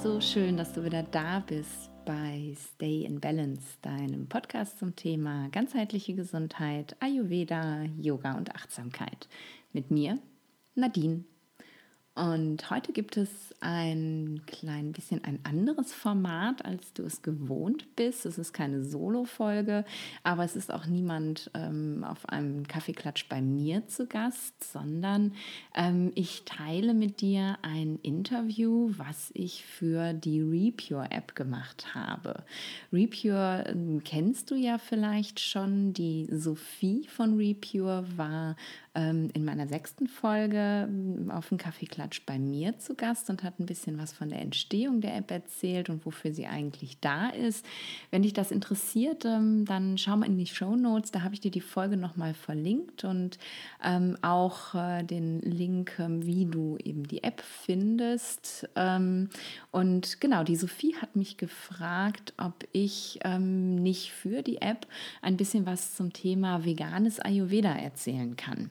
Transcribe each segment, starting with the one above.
So schön, dass du wieder da bist bei Stay in Balance, deinem Podcast zum Thema ganzheitliche Gesundheit, Ayurveda, Yoga und Achtsamkeit. Mit mir, Nadine. Und heute gibt es ein klein bisschen ein anderes Format, als du es gewohnt bist. Es ist keine Solo-Folge, aber es ist auch niemand ähm, auf einem Kaffeeklatsch bei mir zu Gast, sondern ähm, ich teile mit dir ein Interview, was ich für die Repure-App gemacht habe. Repure ähm, kennst du ja vielleicht schon. Die Sophie von Repure war in meiner sechsten Folge ähm, auf dem Kaffeeklatsch bei mir zu Gast und hat ein bisschen was von der Entstehung der App erzählt und wofür sie eigentlich da ist. Wenn dich das interessiert, ähm, dann schau mal in die Show Notes, da habe ich dir die Folge nochmal verlinkt und ähm, auch äh, den Link, ähm, wie du eben die App findest. Ähm, und genau, die Sophie hat mich gefragt, ob ich nicht für die App ein bisschen was zum Thema veganes Ayurveda erzählen kann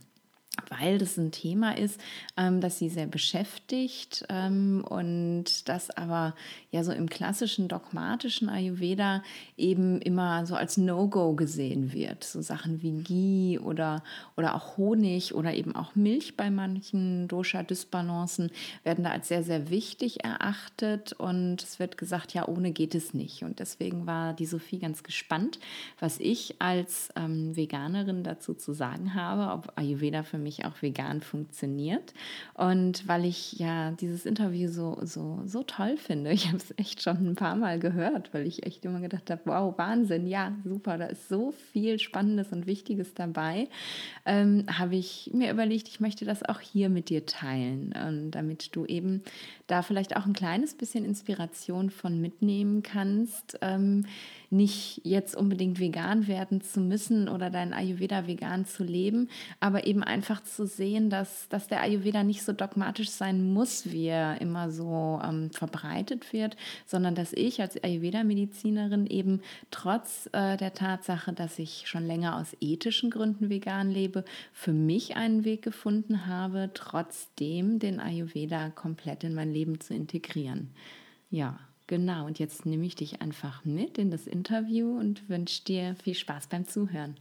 weil das ein Thema ist, ähm, das sie sehr beschäftigt ähm, und das aber ja so im klassischen dogmatischen Ayurveda eben immer so als No-Go gesehen wird. So Sachen wie Ghee oder, oder auch Honig oder eben auch Milch bei manchen Dosha-Dysbalancen werden da als sehr, sehr wichtig erachtet und es wird gesagt, ja, ohne geht es nicht. Und deswegen war die Sophie ganz gespannt, was ich als ähm, Veganerin dazu zu sagen habe, ob Ayurveda für mich mich auch vegan funktioniert. Und weil ich ja dieses Interview so, so, so toll finde, ich habe es echt schon ein paar Mal gehört, weil ich echt immer gedacht habe, wow, Wahnsinn, ja, super, da ist so viel Spannendes und Wichtiges dabei, ähm, habe ich mir überlegt, ich möchte das auch hier mit dir teilen, und damit du eben da vielleicht auch ein kleines bisschen Inspiration von mitnehmen kannst. Ähm, nicht jetzt unbedingt vegan werden zu müssen oder dein Ayurveda vegan zu leben, aber eben einfach zu sehen, dass, dass der Ayurveda nicht so dogmatisch sein muss, wie er immer so ähm, verbreitet wird, sondern dass ich als Ayurveda-Medizinerin eben trotz äh, der Tatsache, dass ich schon länger aus ethischen Gründen vegan lebe, für mich einen Weg gefunden habe, trotzdem den Ayurveda komplett in mein Leben zu integrieren. Ja, Genau, und jetzt nehme ich dich einfach mit in das Interview und wünsche dir viel Spaß beim Zuhören.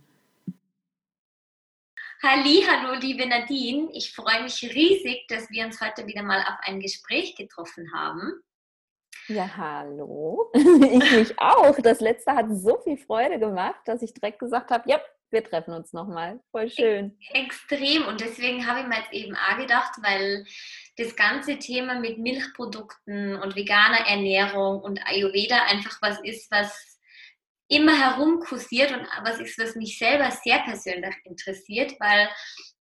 Hallo, liebe Nadine. Ich freue mich riesig, dass wir uns heute wieder mal auf ein Gespräch getroffen haben. Ja, hallo. Ich mich auch. Das letzte hat so viel Freude gemacht, dass ich direkt gesagt habe, ja, wir treffen uns nochmal. Voll schön. Extrem. Und deswegen habe ich mir jetzt eben auch gedacht, weil das ganze Thema mit Milchprodukten und veganer Ernährung und Ayurveda einfach was ist, was immer herumkursiert und was ist, was mich selber sehr persönlich interessiert, weil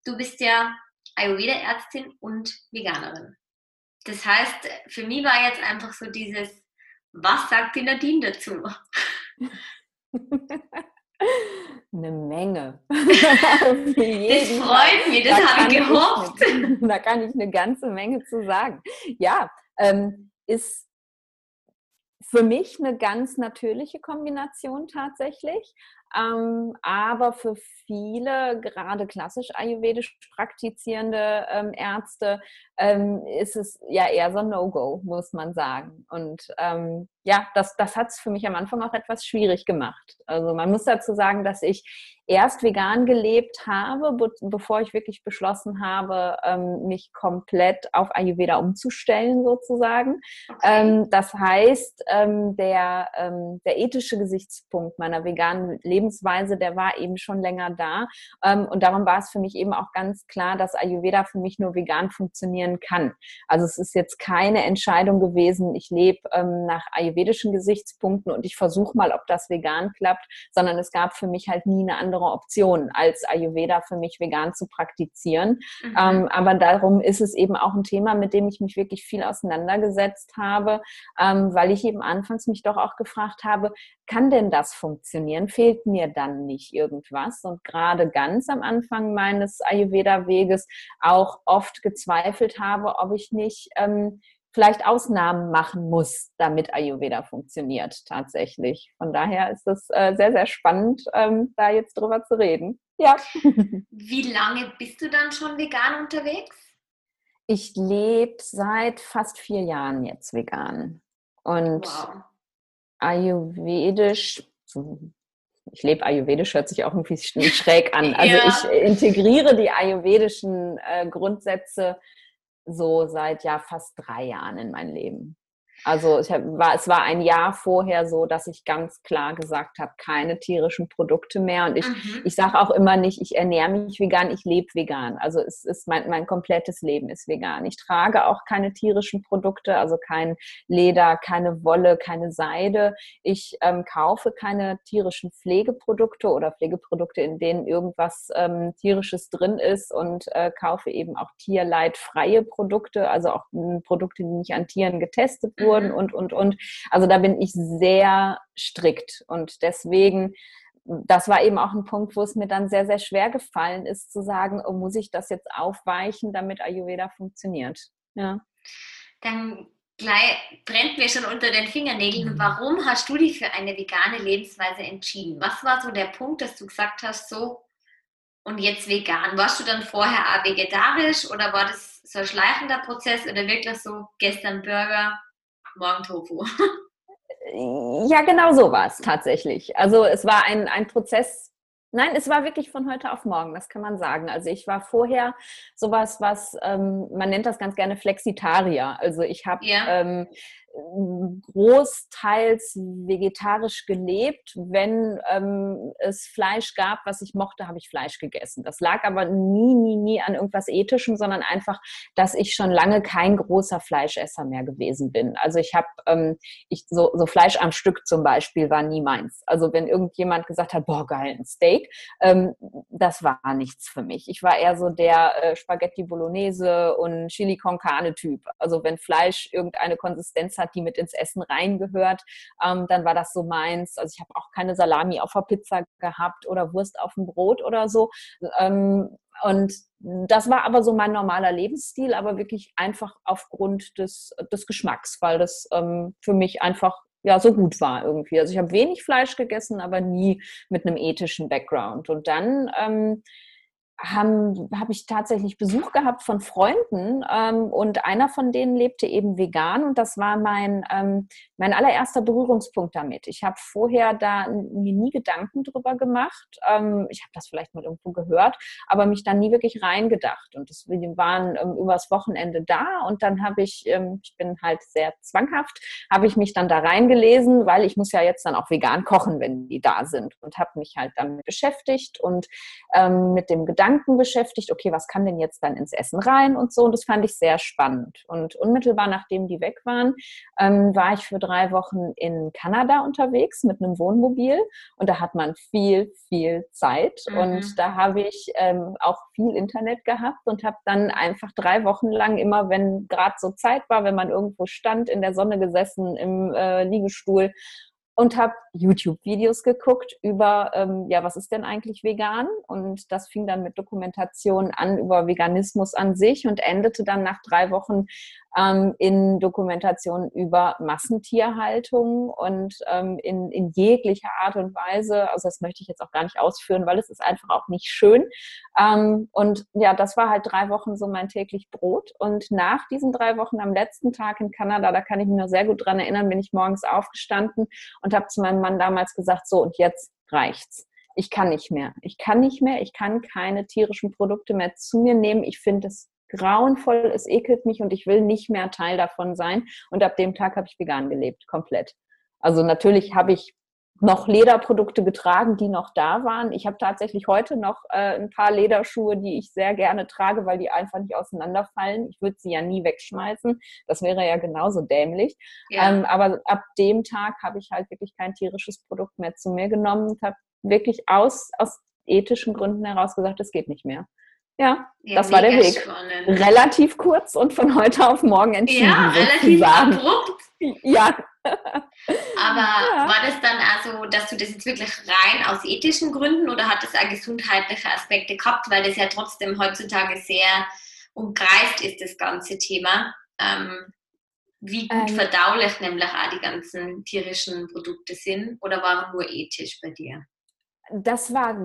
du bist ja Ayurveda-Ärztin und Veganerin. Das heißt, für mich war jetzt einfach so dieses, was sagt die Nadine dazu? Eine Menge. das freut mich, das da habe ich gehofft. Ich da kann ich eine ganze Menge zu sagen. Ja, ähm, ist für mich eine ganz natürliche Kombination tatsächlich. Ähm, aber für viele, gerade klassisch ayurvedisch praktizierende ähm, Ärzte, ähm, ist es ja eher so ein No-Go, muss man sagen. Und ähm, ja, das, das hat es für mich am Anfang auch etwas schwierig gemacht. Also man muss dazu sagen, dass ich erst vegan gelebt habe, be bevor ich wirklich beschlossen habe, ähm, mich komplett auf Ayurveda umzustellen sozusagen. Okay. Ähm, das heißt, ähm, der, ähm, der ethische Gesichtspunkt meiner veganen Lebensweise, der war eben schon länger da. Ähm, und darum war es für mich eben auch ganz klar, dass Ayurveda für mich nur vegan funktionieren kann. Also es ist jetzt keine Entscheidung gewesen, ich lebe ähm, nach ayurvedischen Gesichtspunkten und ich versuche mal, ob das vegan klappt, sondern es gab für mich halt nie eine andere Option, als Ayurveda für mich vegan zu praktizieren. Mhm. Ähm, aber darum ist es eben auch ein Thema, mit dem ich mich wirklich viel auseinandergesetzt habe, ähm, weil ich eben anfangs mich doch auch gefragt habe, kann denn das funktionieren? Fehlt mir dann nicht irgendwas? Und gerade ganz am Anfang meines Ayurveda-Weges auch oft gezweifelt habe, ob ich nicht ähm, vielleicht Ausnahmen machen muss, damit Ayurveda funktioniert tatsächlich. Von daher ist es äh, sehr, sehr spannend, ähm, da jetzt drüber zu reden. Ja. Wie lange bist du dann schon vegan unterwegs? Ich lebe seit fast vier Jahren jetzt vegan. Und wow. Ayurvedisch, ich lebe Ayurvedisch, hört sich auch irgendwie schräg an. Also ja. ich integriere die ayurvedischen äh, Grundsätze so seit ja fast drei Jahren in mein Leben. Also ich hab, war, es war ein Jahr vorher so, dass ich ganz klar gesagt habe, keine tierischen Produkte mehr. Und ich, mhm. ich sage auch immer nicht, ich ernähre mich vegan, ich lebe vegan. Also es ist mein, mein komplettes Leben ist vegan. Ich trage auch keine tierischen Produkte, also kein Leder, keine Wolle, keine Seide. Ich ähm, kaufe keine tierischen Pflegeprodukte oder Pflegeprodukte, in denen irgendwas ähm, tierisches drin ist und äh, kaufe eben auch tierleidfreie Produkte, also auch äh, Produkte, die nicht an Tieren getestet wurden wurden mhm. und, und, und. Also da bin ich sehr strikt und deswegen das war eben auch ein Punkt, wo es mir dann sehr, sehr schwer gefallen ist, zu sagen, oh, muss ich das jetzt aufweichen, damit Ayurveda funktioniert. Ja. Dann gleich brennt mir schon unter den Fingernägeln. Mhm. Warum hast du dich für eine vegane Lebensweise entschieden? Was war so der Punkt, dass du gesagt hast, so und jetzt vegan? Warst du dann vorher auch vegetarisch oder war das so ein schleichender Prozess oder wirklich so gestern Burger, morgen Tofu. Ja, genau so war es tatsächlich. Also es war ein, ein Prozess, Nein, es war wirklich von heute auf morgen, das kann man sagen. Also ich war vorher sowas, was ähm, man nennt das ganz gerne Flexitarier. Also ich habe ja. ähm, großteils vegetarisch gelebt. Wenn ähm, es Fleisch gab, was ich mochte, habe ich Fleisch gegessen. Das lag aber nie, nie, nie an irgendwas Ethischem, sondern einfach, dass ich schon lange kein großer Fleischesser mehr gewesen bin. Also ich habe, ähm, ich, so, so Fleisch am Stück zum Beispiel war nie meins. Also wenn irgendjemand gesagt hat, boah, geil, ein Steak, ähm, das war nichts für mich. Ich war eher so der äh, Spaghetti Bolognese und Chili con Carne Typ. Also wenn Fleisch irgendeine Konsistenz hat, hat, die mit ins Essen reingehört, ähm, dann war das so meins. Also ich habe auch keine Salami auf der Pizza gehabt oder Wurst auf dem Brot oder so. Ähm, und das war aber so mein normaler Lebensstil, aber wirklich einfach aufgrund des, des Geschmacks, weil das ähm, für mich einfach ja so gut war irgendwie. Also ich habe wenig Fleisch gegessen, aber nie mit einem ethischen Background. Und dann ähm, habe hab ich tatsächlich Besuch gehabt von Freunden ähm, und einer von denen lebte eben vegan und das war mein, ähm, mein allererster Berührungspunkt damit. Ich habe vorher da mir nie Gedanken drüber gemacht. Ähm, ich habe das vielleicht mal irgendwo gehört, aber mich da nie wirklich reingedacht. Und das, wir waren ähm, übers Wochenende da und dann habe ich, ähm, ich bin halt sehr zwanghaft, habe ich mich dann da reingelesen, weil ich muss ja jetzt dann auch vegan kochen, wenn die da sind und habe mich halt damit beschäftigt und ähm, mit dem Gedanken Gedanken beschäftigt, okay, was kann denn jetzt dann ins Essen rein und so. Und das fand ich sehr spannend. Und unmittelbar nachdem die weg waren, ähm, war ich für drei Wochen in Kanada unterwegs mit einem Wohnmobil. Und da hat man viel, viel Zeit. Mhm. Und da habe ich ähm, auch viel Internet gehabt und habe dann einfach drei Wochen lang immer, wenn gerade so Zeit war, wenn man irgendwo stand, in der Sonne gesessen, im äh, Liegestuhl und habe YouTube-Videos geguckt über, ähm, ja, was ist denn eigentlich vegan? Und das fing dann mit Dokumentation an über Veganismus an sich und endete dann nach drei Wochen ähm, in Dokumentationen über Massentierhaltung und ähm, in, in jeglicher Art und Weise. Also das möchte ich jetzt auch gar nicht ausführen, weil es ist einfach auch nicht schön. Ähm, und ja, das war halt drei Wochen so mein täglich Brot. Und nach diesen drei Wochen am letzten Tag in Kanada, da kann ich mich noch sehr gut dran erinnern, bin ich morgens aufgestanden und habe zu meinem Mann damals gesagt, so und jetzt reicht's ich kann nicht mehr. Ich kann nicht mehr. Ich kann keine tierischen Produkte mehr zu mir nehmen. Ich finde es grauenvoll, es ekelt mich und ich will nicht mehr Teil davon sein. Und ab dem Tag habe ich vegan gelebt, komplett. Also natürlich habe ich noch Lederprodukte getragen, die noch da waren. Ich habe tatsächlich heute noch äh, ein paar Lederschuhe, die ich sehr gerne trage, weil die einfach nicht auseinanderfallen. Ich würde sie ja nie wegschmeißen. Das wäre ja genauso dämlich. Ja. Ähm, aber ab dem Tag habe ich halt wirklich kein tierisches Produkt mehr zu mir genommen und habe wirklich aus, aus ethischen Gründen heraus gesagt, es geht nicht mehr. Ja, ja das war der Weg. Spannend. Relativ kurz und von heute auf morgen entschieden. Ja, relativ abrupt. Ja. Aber ja. war das dann also, dass du das jetzt wirklich rein aus ethischen Gründen oder hat das auch gesundheitliche Aspekte gehabt, weil das ja trotzdem heutzutage sehr umgreift ist, das ganze Thema. Ähm, wie gut ähm, verdaulich nämlich auch die ganzen tierischen Produkte sind oder waren nur ethisch bei dir? Das war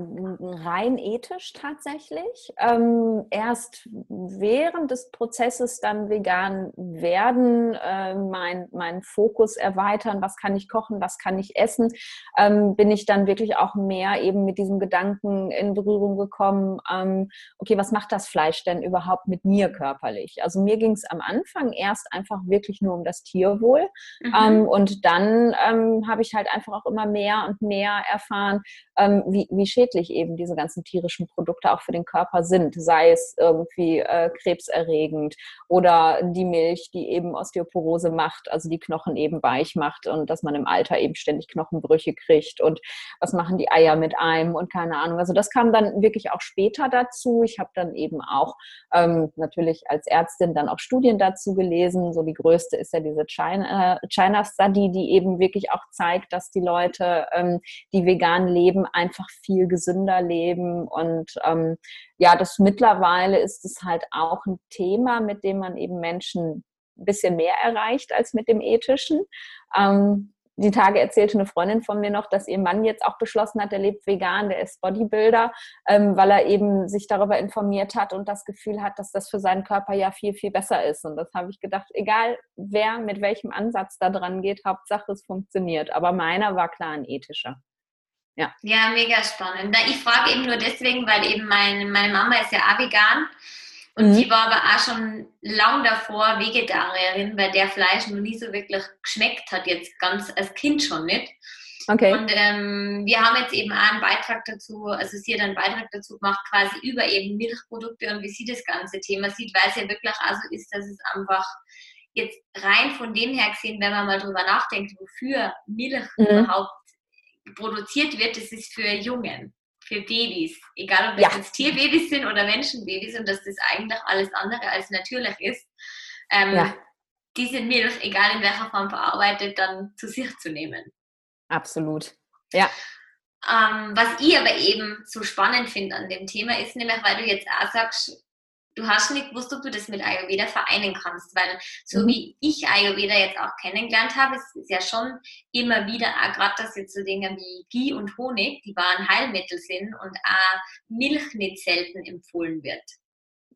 rein ethisch tatsächlich. Ähm, erst während des Prozesses dann vegan werden, äh, mein, mein Fokus erweitern, was kann ich kochen, was kann ich essen, ähm, bin ich dann wirklich auch mehr eben mit diesem Gedanken in Berührung gekommen, ähm, okay, was macht das Fleisch denn überhaupt mit mir körperlich? Also mir ging es am Anfang erst einfach wirklich nur um das Tierwohl mhm. Ähm, und dann ähm, habe ich halt einfach auch immer mehr und mehr erfahren, ähm, wie, wie schädlich eben diese ganzen tierischen Produkte auch für den Körper sind, sei es irgendwie äh, krebserregend oder die Milch, die eben Osteoporose macht, also die Knochen eben weich macht und dass man im Alter eben ständig Knochenbrüche kriegt und was machen die Eier mit einem und keine Ahnung. Also das kam dann wirklich auch später dazu. Ich habe dann eben auch ähm, natürlich als Ärztin dann auch Studien dazu gelesen. So die größte ist ja diese China, China Study, die eben wirklich auch zeigt, dass die Leute, ähm, die vegan leben, einfach viel gesünder leben. Und ähm, ja, das mittlerweile ist es halt auch ein Thema, mit dem man eben Menschen ein bisschen mehr erreicht als mit dem ethischen. Ähm, die Tage erzählte eine Freundin von mir noch, dass ihr Mann jetzt auch beschlossen hat, er lebt vegan, der ist Bodybuilder, ähm, weil er eben sich darüber informiert hat und das Gefühl hat, dass das für seinen Körper ja viel, viel besser ist. Und das habe ich gedacht, egal wer mit welchem Ansatz da dran geht, Hauptsache es funktioniert. Aber meiner war klar ein ethischer. Ja. ja, mega spannend. ich frage eben nur deswegen, weil eben meine, meine Mama ist ja auch vegan und mhm. sie war aber auch schon lang davor Vegetarierin, weil der Fleisch noch nie so wirklich geschmeckt hat, jetzt ganz als Kind schon nicht. Okay. Und ähm, wir haben jetzt eben auch einen Beitrag dazu, also sie hat einen Beitrag dazu gemacht, quasi über eben Milchprodukte und wie sie das ganze Thema sieht, weil es ja wirklich auch so ist, dass es einfach jetzt rein von dem her gesehen, wenn man mal drüber nachdenkt, wofür Milch mhm. überhaupt produziert wird, das ist für Jungen, für Babys. Egal, ob das ja. jetzt Tierbabys sind oder Menschenbabys und dass das eigentlich alles andere als natürlich ist. Ähm, ja. Diese Milch, egal in welcher Form verarbeitet, dann zu sich zu nehmen. Absolut. Ja. Ähm, was ich aber eben so spannend finde an dem Thema ist nämlich, weil du jetzt auch sagst, du hast nicht gewusst, ob du das mit Ayurveda vereinen kannst, weil so mhm. wie ich Ayurveda jetzt auch kennengelernt habe, es ist ja schon immer wieder, auch gerade dass jetzt so Dinge wie Ghee und Honig, die wahren Heilmittel sind und auch Milch nicht selten empfohlen wird.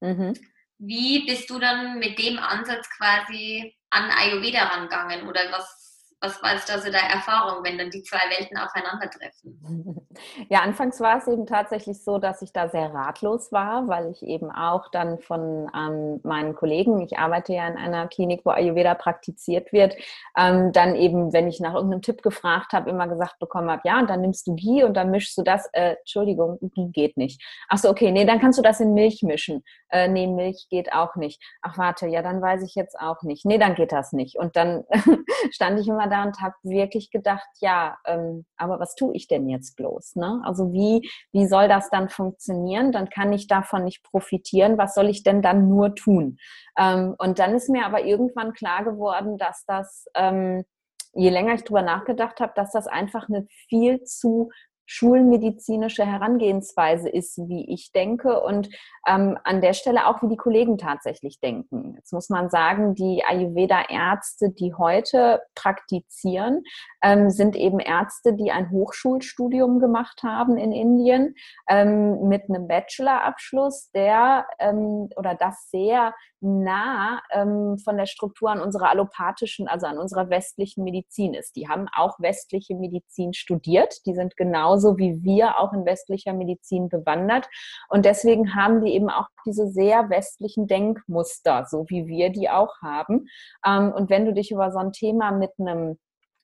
Mhm. Wie bist du dann mit dem Ansatz quasi an Ayurveda rangegangen oder was was war jetzt also deine Erfahrung, wenn dann die zwei Welten aufeinandertreffen? Ja, anfangs war es eben tatsächlich so, dass ich da sehr ratlos war, weil ich eben auch dann von ähm, meinen Kollegen, ich arbeite ja in einer Klinik, wo Ayurveda praktiziert wird, ähm, dann eben, wenn ich nach irgendeinem Tipp gefragt habe, immer gesagt bekommen habe, ja, und dann nimmst du Ghee und dann mischst du das, äh, Entschuldigung, Ghee geht nicht. Ach so, okay, nee, dann kannst du das in Milch mischen. Äh, nee, Milch geht auch nicht. Ach, warte, ja, dann weiß ich jetzt auch nicht. Nee, dann geht das nicht. Und dann stand ich immer da und habe wirklich gedacht, ja, ähm, aber was tue ich denn jetzt bloß? Ne? Also wie, wie soll das dann funktionieren? Dann kann ich davon nicht profitieren. Was soll ich denn dann nur tun? Ähm, und dann ist mir aber irgendwann klar geworden, dass das, ähm, je länger ich drüber nachgedacht habe, dass das einfach eine viel zu schulmedizinische Herangehensweise ist, wie ich denke und ähm, an der Stelle auch, wie die Kollegen tatsächlich denken. Jetzt muss man sagen, die Ayurveda-Ärzte, die heute praktizieren, ähm, sind eben Ärzte, die ein Hochschulstudium gemacht haben in Indien ähm, mit einem Bachelorabschluss, der ähm, oder das sehr nah ähm, von der Struktur an unserer allopathischen, also an unserer westlichen Medizin ist. Die haben auch westliche Medizin studiert, die sind genauso wie wir auch in westlicher Medizin bewandert und deswegen haben die eben auch diese sehr westlichen Denkmuster, so wie wir die auch haben. Ähm, und wenn du dich über so ein Thema mit einem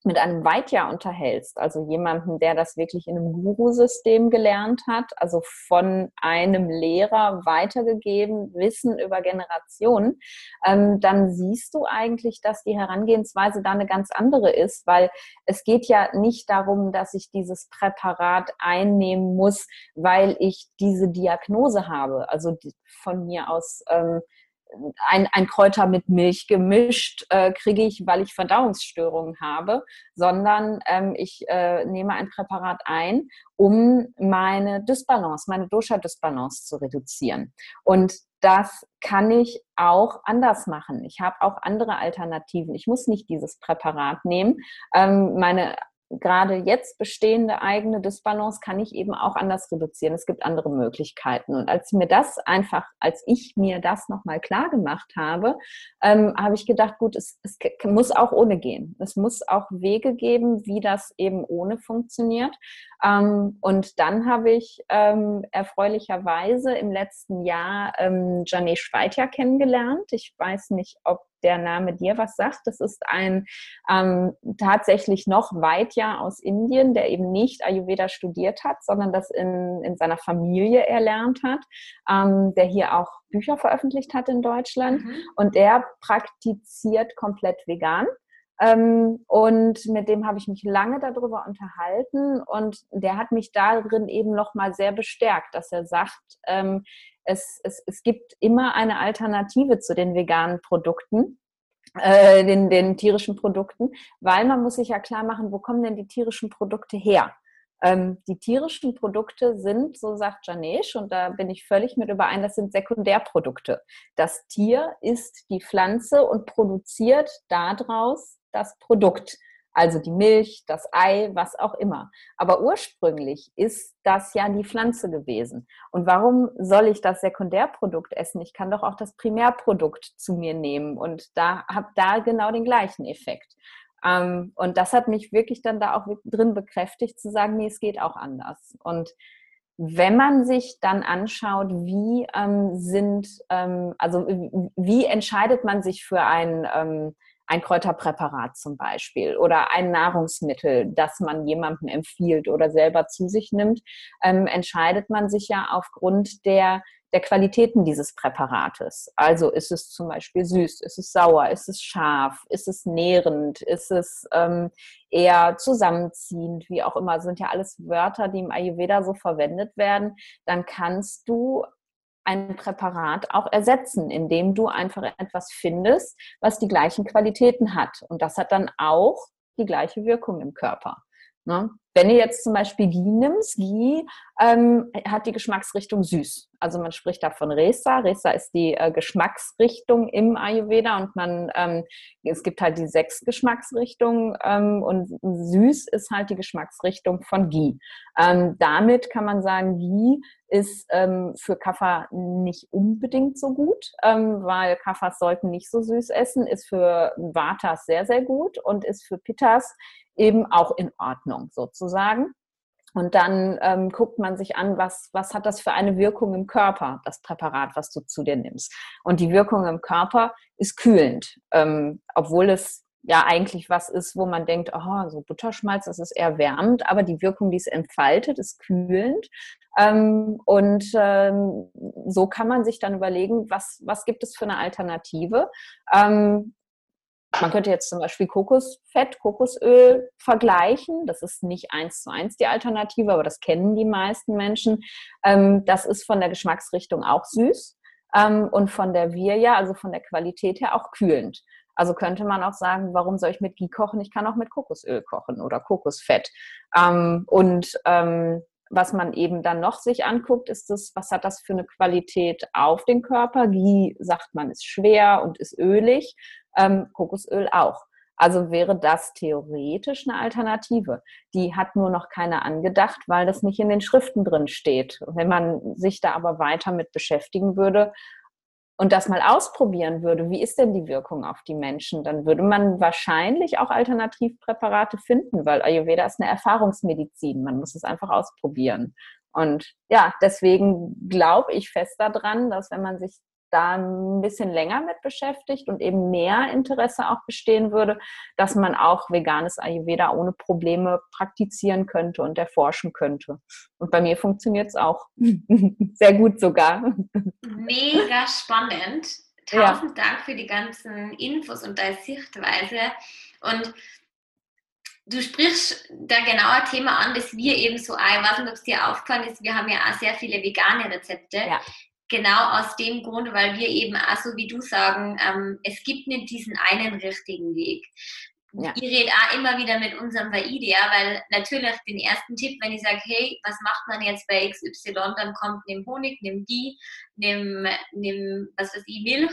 mit einem Weitjahr unterhältst, also jemanden, der das wirklich in einem Guru-System gelernt hat, also von einem Lehrer weitergegeben, Wissen über Generationen, ähm, dann siehst du eigentlich, dass die Herangehensweise da eine ganz andere ist, weil es geht ja nicht darum, dass ich dieses Präparat einnehmen muss, weil ich diese Diagnose habe, also von mir aus ähm, ein, ein Kräuter mit Milch gemischt äh, kriege ich, weil ich Verdauungsstörungen habe, sondern ähm, ich äh, nehme ein Präparat ein, um meine Dysbalance, meine Dosha-Dysbalance zu reduzieren. Und das kann ich auch anders machen. Ich habe auch andere Alternativen. Ich muss nicht dieses Präparat nehmen. Ähm, meine gerade jetzt bestehende eigene Disbalance kann ich eben auch anders reduzieren. Es gibt andere Möglichkeiten. Und als mir das einfach, als ich mir das nochmal klar gemacht habe, ähm, habe ich gedacht, gut, es, es muss auch ohne gehen. Es muss auch Wege geben, wie das eben ohne funktioniert. Ähm, und dann habe ich ähm, erfreulicherweise im letzten Jahr ähm, Janet Schweitja kennengelernt. Ich weiß nicht, ob der Name dir was sagt. Das ist ein ähm, tatsächlich noch weit ja aus Indien, der eben nicht Ayurveda studiert hat, sondern das in, in seiner Familie erlernt hat, ähm, der hier auch Bücher veröffentlicht hat in Deutschland mhm. und der praktiziert komplett vegan. Ähm, und mit dem habe ich mich lange darüber unterhalten und der hat mich darin eben nochmal sehr bestärkt, dass er sagt, ähm, es, es, es gibt immer eine Alternative zu den veganen Produkten. Äh, den, den tierischen Produkten, weil man muss sich ja klar machen, wo kommen denn die tierischen Produkte her? Ähm, die tierischen Produkte sind, so sagt Janesh, und da bin ich völlig mit überein, das sind Sekundärprodukte. Das Tier isst die Pflanze und produziert daraus das Produkt. Also die Milch, das Ei, was auch immer. Aber ursprünglich ist das ja die Pflanze gewesen. Und warum soll ich das Sekundärprodukt essen? Ich kann doch auch das Primärprodukt zu mir nehmen und da habe da genau den gleichen Effekt. Ähm, und das hat mich wirklich dann da auch drin bekräftigt, zu sagen, nee, es geht auch anders. Und wenn man sich dann anschaut, wie ähm, sind, ähm, also wie entscheidet man sich für ein ähm, ein Kräuterpräparat zum Beispiel oder ein Nahrungsmittel, das man jemandem empfiehlt oder selber zu sich nimmt, ähm, entscheidet man sich ja aufgrund der der Qualitäten dieses Präparates. Also ist es zum Beispiel süß, ist es sauer, ist es scharf, ist es nährend, ist es ähm, eher zusammenziehend, wie auch immer, sind ja alles Wörter, die im Ayurveda so verwendet werden. Dann kannst du ein Präparat auch ersetzen, indem du einfach etwas findest, was die gleichen Qualitäten hat. Und das hat dann auch die gleiche Wirkung im Körper. Ne? Wenn du jetzt zum Beispiel Ghee nimmst, Ghee ähm, hat die Geschmacksrichtung süß. Also man spricht da von Resa. Resa ist die äh, Geschmacksrichtung im Ayurveda und man, ähm, es gibt halt die sechs Geschmacksrichtungen ähm, und süß ist halt die Geschmacksrichtung von Ghee. Ähm, damit kann man sagen, Ghee ist ähm, für Kaffer nicht unbedingt so gut, ähm, weil Kaffers sollten nicht so süß essen, ist für Vatas sehr, sehr gut und ist für Pittas eben auch in Ordnung sozusagen. Und dann ähm, guckt man sich an, was, was hat das für eine Wirkung im Körper, das Präparat, was du zu dir nimmst. Und die Wirkung im Körper ist kühlend, ähm, obwohl es ja eigentlich was ist, wo man denkt, oh, so Butterschmalz, das ist eher wärmend, aber die Wirkung, die es entfaltet, ist kühlend. Ähm, und ähm, so kann man sich dann überlegen, was, was gibt es für eine Alternative. Ähm, man könnte jetzt zum Beispiel Kokosfett, Kokosöl vergleichen. Das ist nicht eins zu eins die Alternative, aber das kennen die meisten Menschen. Ähm, das ist von der Geschmacksrichtung auch süß ähm, und von der Virya, also von der Qualität her auch kühlend. Also könnte man auch sagen, warum soll ich mit Ghee kochen? Ich kann auch mit Kokosöl kochen oder Kokosfett. Ähm, und was man eben dann noch sich anguckt, ist das, was hat das für eine Qualität auf den Körper? Ghee sagt man ist schwer und ist ölig ähm, Kokosöl auch. Also wäre das theoretisch eine Alternative. Die hat nur noch keiner angedacht, weil das nicht in den Schriften drin steht. Wenn man sich da aber weiter mit beschäftigen würde und das mal ausprobieren würde, wie ist denn die Wirkung auf die Menschen, dann würde man wahrscheinlich auch Alternativpräparate finden, weil Ayurveda ist eine Erfahrungsmedizin. Man muss es einfach ausprobieren. Und ja, deswegen glaube ich fest daran, dass wenn man sich da ein bisschen länger mit beschäftigt und eben mehr Interesse auch bestehen würde, dass man auch veganes Ayurveda ohne Probleme praktizieren könnte und erforschen könnte. Und bei mir funktioniert es auch sehr gut sogar. Mega spannend. Tausend ja. Dank für die ganzen Infos und deine Sichtweise. Und du sprichst da genau ein Thema an, das wir eben so, ich weiß nicht, ob es dir aufgefallen ist, wir haben ja auch sehr viele vegane Rezepte. Ja genau aus dem Grund, weil wir eben auch so wie du sagen, ähm, es gibt nicht diesen einen richtigen Weg. Ja. Ich rede auch immer wieder mit unserem Vaidea, weil natürlich den ersten Tipp, wenn ich sage, hey, was macht man jetzt bei XY, dann kommt nimm Honig, nimm die, nimm, nimm was weiß ich, Milch.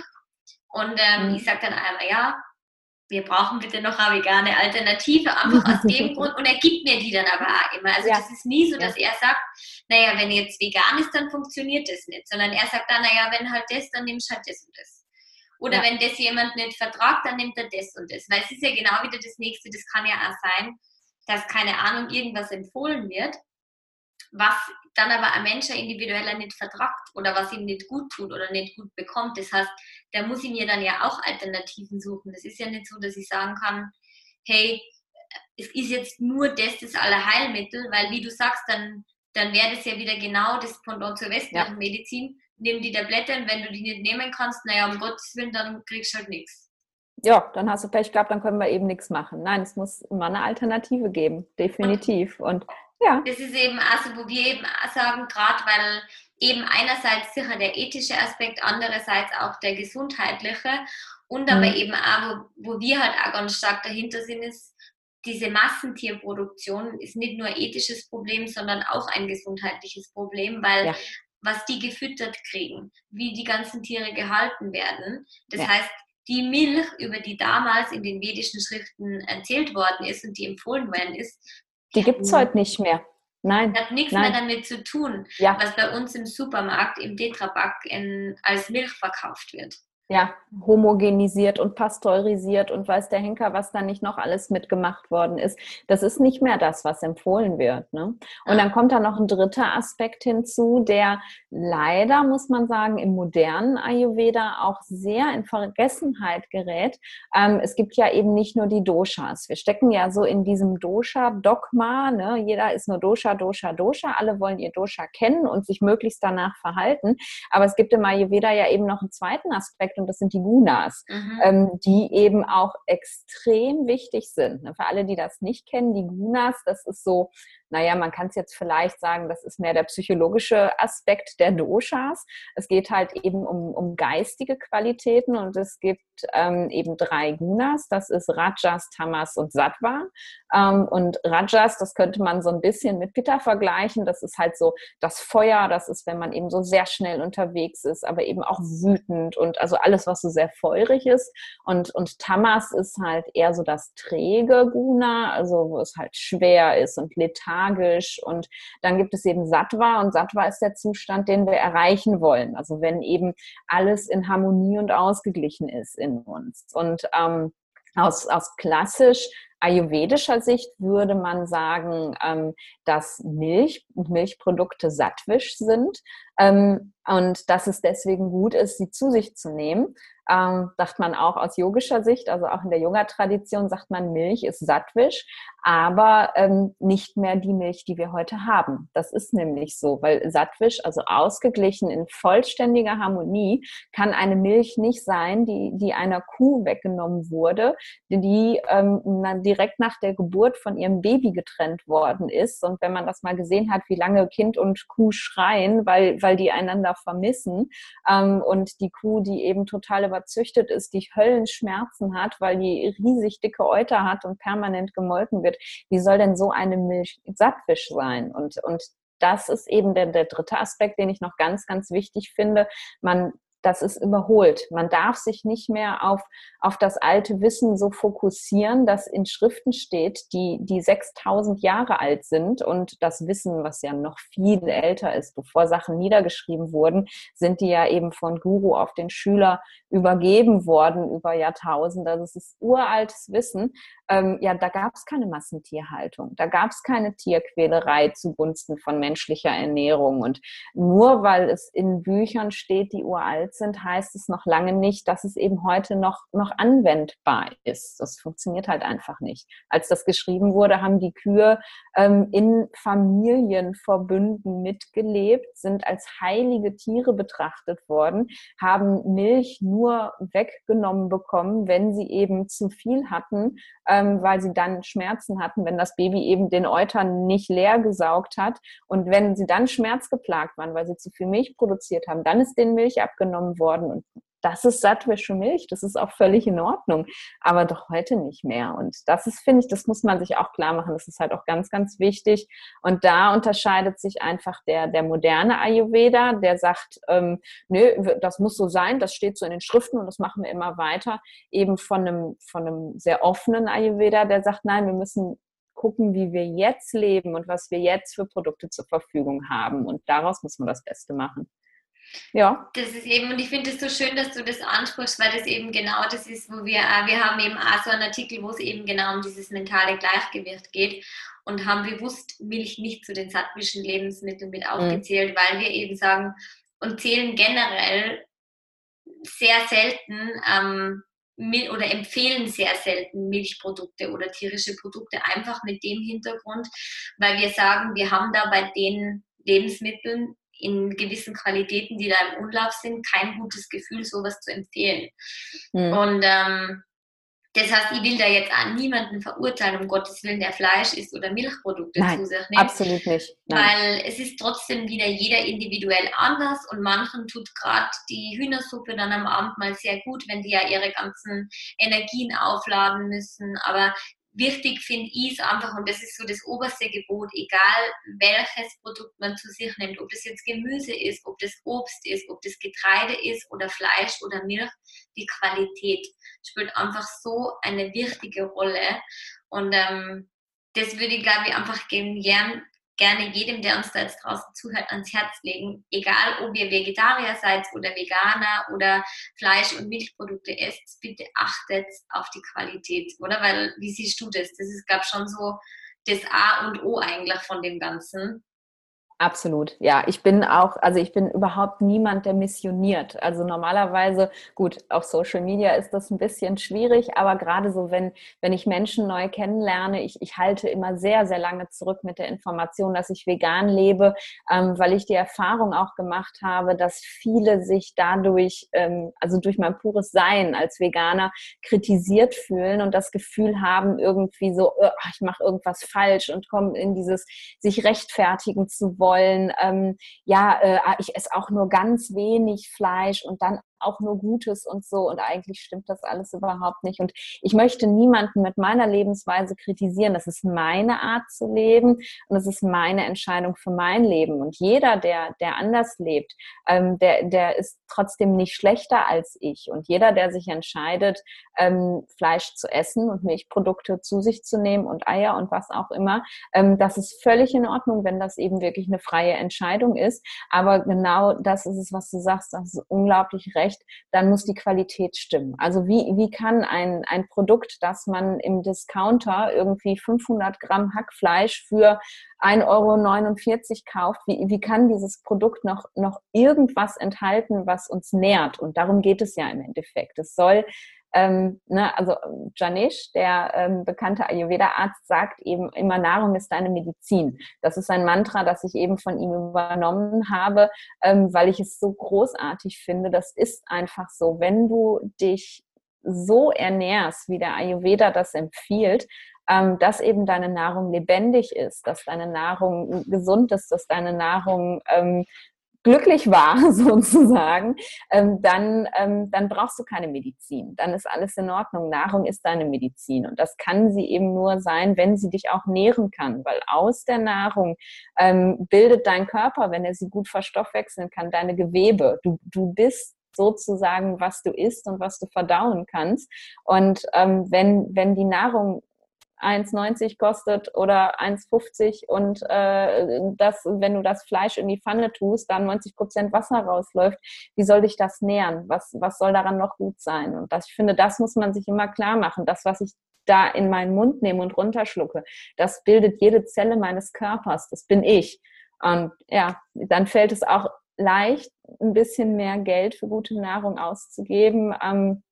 Und ähm, mhm. ich sage dann einmal, ja, wir brauchen bitte noch eine vegane Alternative, einfach aus dem Grund. Und er gibt mir die dann aber auch immer. Also ja. das ist nie so, dass ja. er sagt, naja, wenn jetzt vegan ist, dann funktioniert das nicht. Sondern er sagt dann, naja, wenn halt das, dann nimmst du halt das und das. Oder ja. wenn das jemand nicht vertragt, dann nimmt er das und das. Weil es ist ja genau wieder das Nächste, das kann ja auch sein, dass, keine Ahnung, irgendwas empfohlen wird, was dann aber ein Mensch individueller nicht vertragt oder was ihm nicht gut tut oder nicht gut bekommt. Das heißt, da muss ich mir dann ja auch Alternativen suchen. Das ist ja nicht so, dass ich sagen kann, hey, es ist jetzt nur das das Allerheilmittel, weil wie du sagst, dann, dann wäre das ja wieder genau das Pendant zur westlichen ja. Medizin. Nimm die Tablette und wenn du die nicht nehmen kannst, naja, um Gottes Willen, dann kriegst du halt nichts. Ja, dann hast du Pech gehabt, dann können wir eben nichts machen. Nein, es muss immer eine Alternative geben, definitiv. Und ja. Das ist eben also, wo wir eben auch sagen, gerade weil eben einerseits sicher der ethische Aspekt, andererseits auch der gesundheitliche und aber mhm. eben auch, wo, wo wir halt auch ganz stark dahinter sind, ist, diese Massentierproduktion ist nicht nur ein ethisches Problem, sondern auch ein gesundheitliches Problem, weil ja. was die gefüttert kriegen, wie die ganzen Tiere gehalten werden. Das ja. heißt, die Milch, über die damals in den vedischen Schriften erzählt worden ist und die empfohlen worden ist, die gibt es heute nicht mehr. Nein. Das hat nichts nein. mehr damit zu tun, ja. was bei uns im Supermarkt im Tetrapack als Milch verkauft wird ja, homogenisiert und pasteurisiert und weiß der Henker, was da nicht noch alles mitgemacht worden ist. Das ist nicht mehr das, was empfohlen wird. Ne? Und dann kommt da noch ein dritter Aspekt hinzu, der leider, muss man sagen, im modernen Ayurveda auch sehr in Vergessenheit gerät. Ähm, es gibt ja eben nicht nur die Doshas. Wir stecken ja so in diesem Dosha-Dogma. Ne? Jeder ist nur Dosha, Dosha, Dosha. Alle wollen ihr Dosha kennen und sich möglichst danach verhalten. Aber es gibt im Ayurveda ja eben noch einen zweiten Aspekt, und das sind die Gunas, mhm. ähm, die eben auch extrem wichtig sind. Ne? Für alle, die das nicht kennen, die Gunas, das ist so naja, man kann es jetzt vielleicht sagen, das ist mehr der psychologische Aspekt der Doshas. Es geht halt eben um, um geistige Qualitäten und es gibt ähm, eben drei Gunas. Das ist Rajas, Tamas und Sattva. Ähm, und Rajas, das könnte man so ein bisschen mit Pitta vergleichen. Das ist halt so das Feuer, das ist, wenn man eben so sehr schnell unterwegs ist, aber eben auch wütend und also alles, was so sehr feurig ist. Und, und Tamas ist halt eher so das träge Guna, also wo es halt schwer ist und letal lethargisch und dann gibt es eben Sattva und Sattva ist der Zustand, den wir erreichen wollen. Also wenn eben alles in Harmonie und ausgeglichen ist in uns. Und ähm, aus, aus klassisch ayurvedischer Sicht würde man sagen, ähm, dass Milch und Milchprodukte sattwisch sind ähm, und dass es deswegen gut ist, sie zu sich zu nehmen ähm, sagt man auch aus yogischer Sicht, also auch in der Yoga-Tradition sagt man, Milch ist sattwisch, aber ähm, nicht mehr die Milch, die wir heute haben. Das ist nämlich so, weil sattwisch, also ausgeglichen in vollständiger Harmonie, kann eine Milch nicht sein, die, die einer Kuh weggenommen wurde, die ähm, direkt nach der Geburt von ihrem Baby getrennt worden ist. Und wenn man das mal gesehen hat, wie lange Kind und Kuh schreien, weil, weil die einander vermissen ähm, und die Kuh, die eben total überzüchtet ist, die Höllenschmerzen hat, weil die riesig dicke Euter hat und permanent gemolken wird, wie soll denn so eine Milch sattwisch sein? Und, und das ist eben der, der dritte Aspekt, den ich noch ganz, ganz wichtig finde. Man das ist überholt. Man darf sich nicht mehr auf, auf das alte Wissen so fokussieren, das in Schriften steht, die, die 6000 Jahre alt sind und das Wissen, was ja noch viel älter ist, bevor Sachen niedergeschrieben wurden, sind die ja eben von Guru auf den Schüler übergeben worden über Jahrtausende. Das ist uraltes Wissen. Ähm, ja, da gab es keine Massentierhaltung, da gab es keine Tierquälerei zugunsten von menschlicher Ernährung. Und nur weil es in Büchern steht, die uralt sind, heißt es noch lange nicht, dass es eben heute noch, noch anwendbar ist. Das funktioniert halt einfach nicht. Als das geschrieben wurde, haben die Kühe ähm, in Familienverbünden mitgelebt, sind als heilige Tiere betrachtet worden, haben Milch nur weggenommen bekommen, wenn sie eben zu viel hatten, ähm, weil sie dann Schmerzen hatten, wenn das Baby eben den Eutern nicht leer gesaugt hat. Und wenn sie dann schmerzgeplagt waren, weil sie zu viel Milch produziert haben, dann ist denen Milch abgenommen worden. Und das ist sattwische Milch, das ist auch völlig in Ordnung, aber doch heute nicht mehr. Und das ist, finde ich, das muss man sich auch klar machen, das ist halt auch ganz, ganz wichtig. Und da unterscheidet sich einfach der, der moderne Ayurveda, der sagt, ähm, nö, das muss so sein, das steht so in den Schriften und das machen wir immer weiter, eben von einem, von einem sehr offenen Ayurveda, der sagt, nein, wir müssen gucken, wie wir jetzt leben und was wir jetzt für Produkte zur Verfügung haben. Und daraus muss man das Beste machen. Ja. Das ist eben, und ich finde es so schön, dass du das ansprichst, weil das eben genau das ist, wo wir, wir haben eben auch so einen Artikel, wo es eben genau um dieses mentale Gleichgewicht geht und haben bewusst Milch nicht zu den sattwischen Lebensmitteln mit mhm. aufgezählt, mhm. weil wir eben sagen und zählen generell sehr selten ähm, oder empfehlen sehr selten Milchprodukte oder tierische Produkte, einfach mit dem Hintergrund, weil wir sagen, wir haben da bei den Lebensmitteln in gewissen Qualitäten, die da im Umlauf sind, kein gutes Gefühl, sowas zu empfehlen. Mhm. Und ähm, das heißt, ich will da jetzt auch niemanden verurteilen, um Gottes Willen, der Fleisch isst oder Milchprodukte Nein, zu sich nimmt. Absolut nicht. Nein. Weil es ist trotzdem wieder jeder individuell anders und manchen tut gerade die Hühnersuppe dann am Abend mal sehr gut, wenn die ja ihre ganzen Energien aufladen müssen. Aber wichtig finde ich es einfach, und das ist so das oberste Gebot, egal welches Produkt man zu sich nimmt, ob das jetzt Gemüse ist, ob das Obst ist, ob das Getreide ist oder Fleisch oder Milch, die Qualität spielt einfach so eine wichtige Rolle. Und ähm, das würde ich, glaube ich, einfach gern, gerne jedem, der uns da jetzt draußen zuhört, ans Herz legen. Egal, ob ihr Vegetarier seid oder Veganer oder Fleisch- und Milchprodukte esst, bitte achtet auf die Qualität, oder? Weil, wie siehst du das? Das ist, glaube ich, schon so das A und O eigentlich von dem Ganzen. Absolut, ja. Ich bin auch, also ich bin überhaupt niemand, der missioniert. Also normalerweise, gut, auf Social Media ist das ein bisschen schwierig, aber gerade so, wenn, wenn ich Menschen neu kennenlerne, ich, ich halte immer sehr, sehr lange zurück mit der Information, dass ich vegan lebe, ähm, weil ich die Erfahrung auch gemacht habe, dass viele sich dadurch, ähm, also durch mein pures Sein als Veganer kritisiert fühlen und das Gefühl haben, irgendwie so, oh, ich mache irgendwas falsch und kommen in dieses sich rechtfertigen zu wollen wollen, ähm, ja, äh, ich esse auch nur ganz wenig Fleisch und dann auch nur Gutes und so. Und eigentlich stimmt das alles überhaupt nicht. Und ich möchte niemanden mit meiner Lebensweise kritisieren. Das ist meine Art zu leben und das ist meine Entscheidung für mein Leben. Und jeder, der, der anders lebt, ähm, der, der ist trotzdem nicht schlechter als ich. Und jeder, der sich entscheidet, ähm, Fleisch zu essen und Milchprodukte zu sich zu nehmen und Eier und was auch immer, ähm, das ist völlig in Ordnung, wenn das eben wirklich eine freie Entscheidung ist. Aber genau das ist es, was du sagst. Das ist unglaublich recht schlecht, dann muss die Qualität stimmen. Also wie, wie kann ein, ein Produkt, das man im Discounter irgendwie 500 Gramm Hackfleisch für 1,49 Euro kauft, wie, wie kann dieses Produkt noch, noch irgendwas enthalten, was uns nährt? Und darum geht es ja im Endeffekt. Es soll ähm, ne, also Janesh, der ähm, bekannte Ayurveda-Arzt, sagt eben immer, Nahrung ist deine Medizin. Das ist ein Mantra, das ich eben von ihm übernommen habe, ähm, weil ich es so großartig finde. Das ist einfach so. Wenn du dich so ernährst, wie der Ayurveda das empfiehlt, ähm, dass eben deine Nahrung lebendig ist, dass deine Nahrung gesund ist, dass deine Nahrung ähm, glücklich war, sozusagen, ähm, dann, ähm, dann brauchst du keine Medizin. Dann ist alles in Ordnung. Nahrung ist deine Medizin. Und das kann sie eben nur sein, wenn sie dich auch nähren kann. Weil aus der Nahrung ähm, bildet dein Körper, wenn er sie gut verstoffwechseln kann, deine Gewebe. Du, du bist sozusagen, was du isst und was du verdauen kannst. Und ähm, wenn, wenn die Nahrung 1,90 kostet oder 1,50 und äh, das, wenn du das Fleisch in die Pfanne tust, dann 90 Prozent Wasser rausläuft, wie soll dich das nähren? Was, was soll daran noch gut sein? Und das, ich finde, das muss man sich immer klar machen. Das, was ich da in meinen Mund nehme und runterschlucke, das bildet jede Zelle meines Körpers. Das bin ich. Und ja, dann fällt es auch leicht, ein bisschen mehr Geld für gute Nahrung auszugeben. Ähm,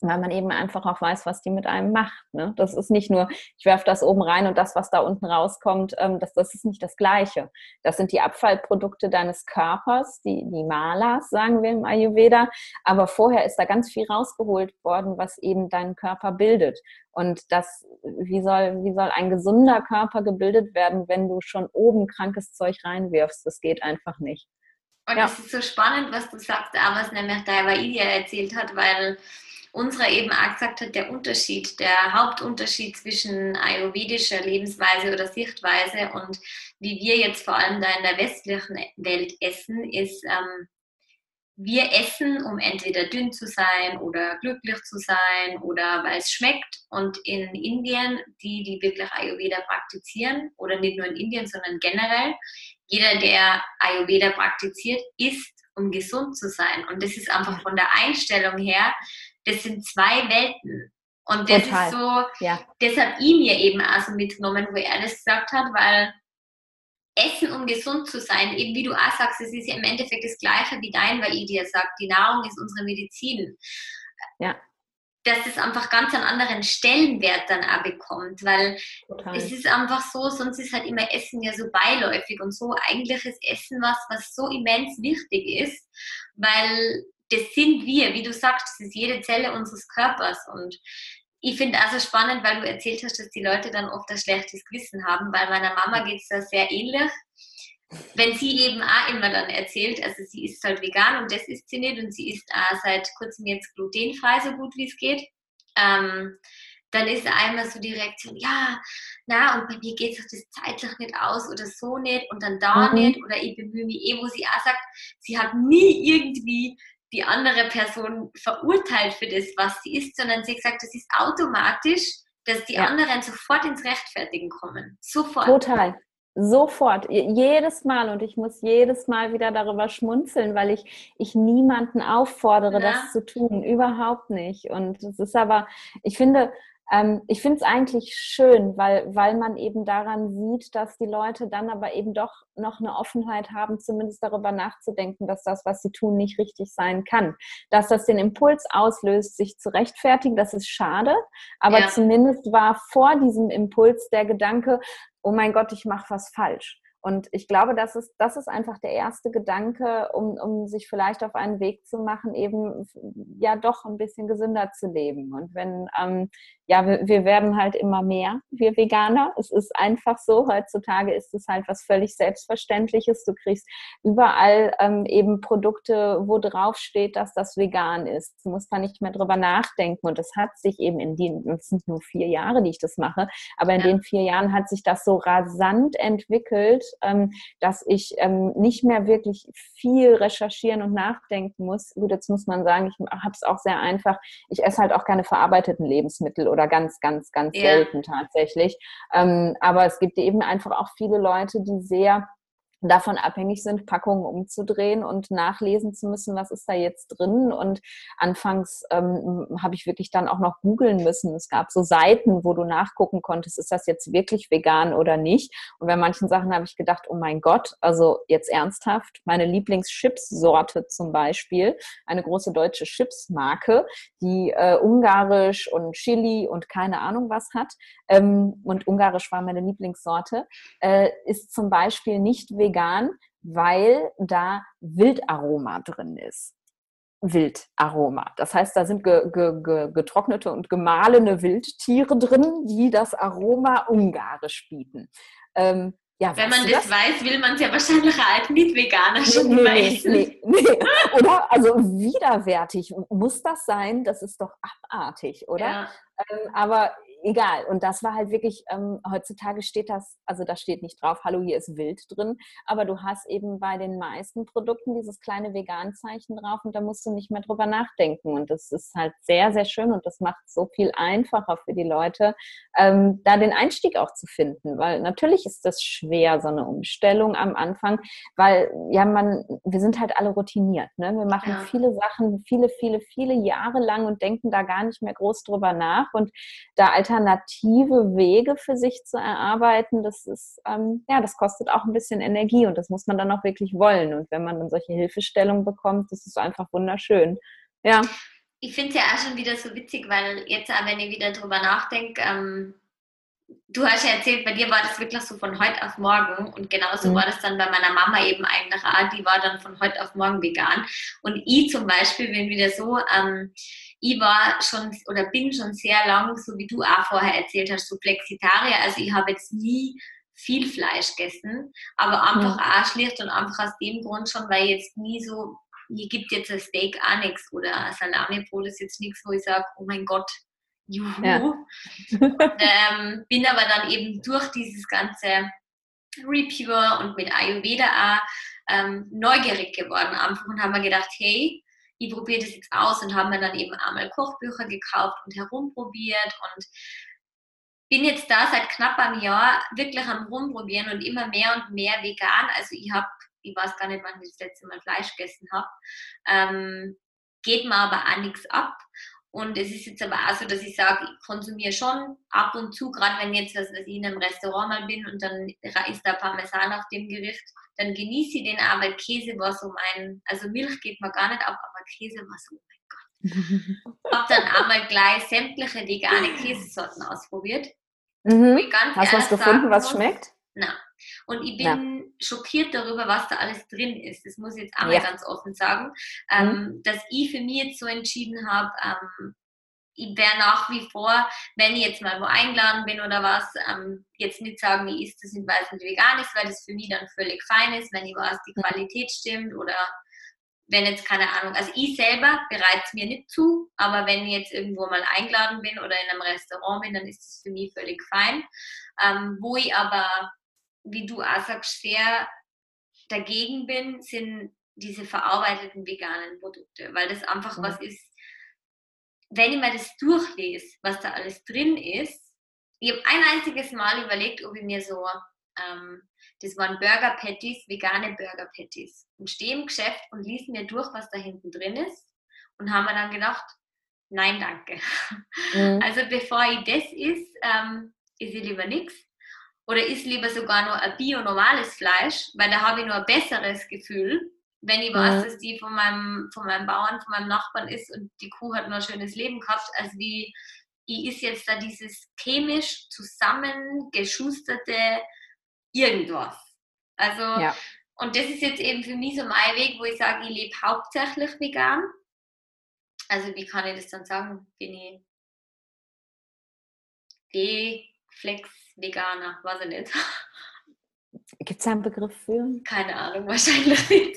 weil man eben einfach auch weiß, was die mit einem macht. Ne? Das ist nicht nur, ich werfe das oben rein und das, was da unten rauskommt, ähm, das, das ist nicht das Gleiche. Das sind die Abfallprodukte deines Körpers, die, die Malas, sagen wir im Ayurveda. Aber vorher ist da ganz viel rausgeholt worden, was eben deinen Körper bildet. Und das, wie soll, wie soll ein gesunder Körper gebildet werden, wenn du schon oben krankes Zeug reinwirfst? Das geht einfach nicht. Und ja. ist so spannend, was du sagst, was nämlich Daiwa Idia erzählt hat, weil unsere eben auch gesagt hat, der Unterschied, der Hauptunterschied zwischen ayurvedischer Lebensweise oder Sichtweise und wie wir jetzt vor allem da in der westlichen Welt essen, ist, ähm, wir essen, um entweder dünn zu sein oder glücklich zu sein oder weil es schmeckt. Und in Indien, die, die wirklich Ayurveda praktizieren, oder nicht nur in Indien, sondern generell, jeder, der Ayurveda praktiziert, isst, um gesund zu sein. Und das ist einfach von der Einstellung her, das sind zwei Welten. Und das Total. ist so, ja. das hat ihm mir eben auch so mitgenommen, wo er das gesagt hat, weil Essen, um gesund zu sein, eben wie du auch sagst, es ist ja im Endeffekt das Gleiche wie dein, weil ich dir sagt, die Nahrung ist unsere Medizin. Ja. Dass es einfach ganz einen anderen Stellenwert dann auch bekommt, weil Total. es ist einfach so, sonst ist halt immer Essen ja so beiläufig und so. Eigentlich ist Essen was, was so immens wichtig ist, weil das sind wir, wie du sagst, das ist jede Zelle unseres Körpers und ich finde also spannend, weil du erzählt hast, dass die Leute dann oft ein schlechtes Gewissen haben. Bei meiner Mama geht es da sehr ähnlich. Wenn sie eben auch immer dann erzählt, also sie ist halt vegan und das ist sie nicht und sie ist auch seit kurzem jetzt glutenfrei, so gut wie es geht, ähm, dann ist einmal so die Reaktion, ja, na, und bei mir geht es das zeitlich nicht aus oder so nicht und dann da mhm. nicht oder ich bemühe mich eh, wo sie auch sagt, sie hat nie irgendwie die andere Person verurteilt für das, was sie ist, sondern sie sagt, das ist automatisch, dass die ja. anderen sofort ins Rechtfertigen kommen. Sofort. Total. Sofort, jedes Mal und ich muss jedes Mal wieder darüber schmunzeln, weil ich, ich niemanden auffordere, ja. das zu tun, überhaupt nicht. Und es ist aber, ich finde, ähm, ich finde es eigentlich schön, weil, weil man eben daran sieht, dass die Leute dann aber eben doch noch eine Offenheit haben, zumindest darüber nachzudenken, dass das, was sie tun, nicht richtig sein kann. Dass das den Impuls auslöst, sich zu rechtfertigen, das ist schade, aber ja. zumindest war vor diesem Impuls der Gedanke, oh mein Gott, ich mache was falsch. Und ich glaube, das ist, das ist einfach der erste Gedanke, um, um sich vielleicht auf einen Weg zu machen, eben ja doch ein bisschen gesünder zu leben. Und wenn, ähm, ja, wir, wir werden halt immer mehr, wir Veganer. Es ist einfach so, heutzutage ist es halt was völlig Selbstverständliches. Du kriegst überall ähm, eben Produkte, wo drauf steht, dass das vegan ist. Du musst da nicht mehr drüber nachdenken. Und das hat sich eben in den, es sind nur vier Jahre, die ich das mache, aber in ja. den vier Jahren hat sich das so rasant entwickelt, dass ich ähm, nicht mehr wirklich viel recherchieren und nachdenken muss. Gut, jetzt muss man sagen, ich habe es auch sehr einfach. Ich esse halt auch keine verarbeiteten Lebensmittel oder ganz, ganz, ganz ja. selten tatsächlich. Ähm, aber es gibt eben einfach auch viele Leute, die sehr davon abhängig sind, Packungen umzudrehen und nachlesen zu müssen, was ist da jetzt drin. Und anfangs ähm, habe ich wirklich dann auch noch googeln müssen. Es gab so Seiten, wo du nachgucken konntest, ist das jetzt wirklich vegan oder nicht. Und bei manchen Sachen habe ich gedacht, oh mein Gott, also jetzt ernsthaft, meine Lieblingschipssorte zum Beispiel, eine große deutsche Chipsmarke, die äh, ungarisch und Chili und keine Ahnung was hat. Ähm, und ungarisch war meine Lieblingssorte, äh, ist zum Beispiel nicht vegan vegan, weil da Wildaroma drin ist. Wildaroma. Das heißt, da sind ge, ge, ge, getrocknete und gemahlene Wildtiere drin, die das Aroma ungarisch bieten. Ähm, ja, Wenn man das, das, weiß, will man es ja wahrscheinlich als Nicht-Veganer schon nee, nee, nee, nee, Oder? Also widerwärtig. Muss das sein? Das ist doch abartig, oder? Ja. Ähm, aber egal. Und das war halt wirklich, ähm, heutzutage steht das, also da steht nicht drauf, hallo, hier ist wild drin, aber du hast eben bei den meisten Produkten dieses kleine Vegan-Zeichen drauf und da musst du nicht mehr drüber nachdenken. Und das ist halt sehr, sehr schön und das macht es so viel einfacher für die Leute, ähm, da den Einstieg auch zu finden. Weil natürlich ist das schwer, so eine Umstellung am Anfang, weil ja, man, wir sind halt alle routiniert. Ne? Wir machen ja. viele Sachen, viele, viele, viele Jahre lang und denken da gar nicht mehr groß drüber nach. Und da Alter alternative Wege für sich zu erarbeiten, das ist, ähm, ja, das kostet auch ein bisschen Energie und das muss man dann auch wirklich wollen. Und wenn man dann solche Hilfestellungen bekommt, das ist einfach wunderschön. Ja. Ich finde es ja auch schon wieder so witzig, weil jetzt, auch wenn ich wieder drüber nachdenke, ähm, du hast ja erzählt, bei dir war das wirklich so von heute auf morgen und genauso mhm. war das dann bei meiner Mama eben eigentlich auch, die war dann von heute auf morgen vegan. Und ich zum Beispiel bin wieder so, ähm, ich war schon oder bin schon sehr lang, so wie du auch vorher erzählt hast, so Flexitarier. Also ich habe jetzt nie viel Fleisch gegessen, aber einfach ja. auch schlicht und einfach aus dem Grund schon, weil jetzt nie so, mir gibt jetzt ein Steak auch nichts oder ein Salamibrot ist jetzt nichts, wo ich sage, oh mein Gott, juhu. Ja. Und, ähm, bin aber dann eben durch dieses ganze Repure und mit Ayurveda auch ähm, neugierig geworden einfach und haben mir gedacht, hey, ich probiere das jetzt aus und haben mir dann eben einmal Kochbücher gekauft und herumprobiert und bin jetzt da seit knapp einem Jahr wirklich am Rumprobieren und immer mehr und mehr vegan. Also ich habe, ich weiß gar nicht, wann ich das letzte Mal Fleisch gegessen habe. Ähm, geht mir aber auch nichts ab. Und es ist jetzt aber auch so, dass ich sage, ich konsumiere schon ab und zu, gerade wenn jetzt was, was ich in einem Restaurant mal bin und dann ist da Parmesan auf dem Gericht, dann genieße ich den auch, weil Käse war so mein, also Milch geht mir gar nicht ab, aber Käse war so, oh mein Gott. Hab dann einmal gleich sämtliche vegane Käsesorten ausprobiert. Mhm. Hast du was gefunden, was muss, schmeckt? Na. Und ich bin ja. Schockiert darüber, was da alles drin ist. Das muss ich jetzt einmal ja. ganz offen sagen. Ähm, mhm. Dass ich für mich jetzt so entschieden habe, ähm, ich wäre nach wie vor, wenn ich jetzt mal wo eingeladen bin oder was, ähm, jetzt nicht sagen, ich isst das in weiß und vegan ist, weil das für mich dann völlig fein ist, wenn ich weiß, die mhm. Qualität stimmt oder wenn jetzt keine Ahnung, also ich selber bereite es mir nicht zu, aber wenn ich jetzt irgendwo mal eingeladen bin oder in einem Restaurant bin, dann ist es für mich völlig fein. Ähm, wo ich aber wie du auch sagst, sehr dagegen bin, sind diese verarbeiteten veganen Produkte, weil das einfach mhm. was ist, wenn ich mir das durchlese, was da alles drin ist, ich habe ein einziges Mal überlegt, ob ich mir so, ähm, das waren Burger Patties, vegane Burger Patties, und stehe im Geschäft und lese mir durch, was da hinten drin ist, und haben mir dann gedacht, nein, danke. Mhm. Also bevor ich das isst, ähm, ist ich lieber nichts oder isst lieber sogar nur ein bio-normales Fleisch, weil da habe ich nur ein besseres Gefühl, wenn ich weiß, mhm. dass die von meinem, von meinem Bauern, von meinem Nachbarn ist und die Kuh hat nur ein schönes Leben gehabt, als wie ich ist jetzt da dieses chemisch zusammengeschusterte irgendwas. Also, ja. und das ist jetzt eben für mich so mein Weg, wo ich sage, ich lebe hauptsächlich vegan. Also, wie kann ich das dann sagen? Bin ich D-Flex Veganer, weiß ich nicht. Gibt es da einen Begriff für? Keine Ahnung, wahrscheinlich nicht.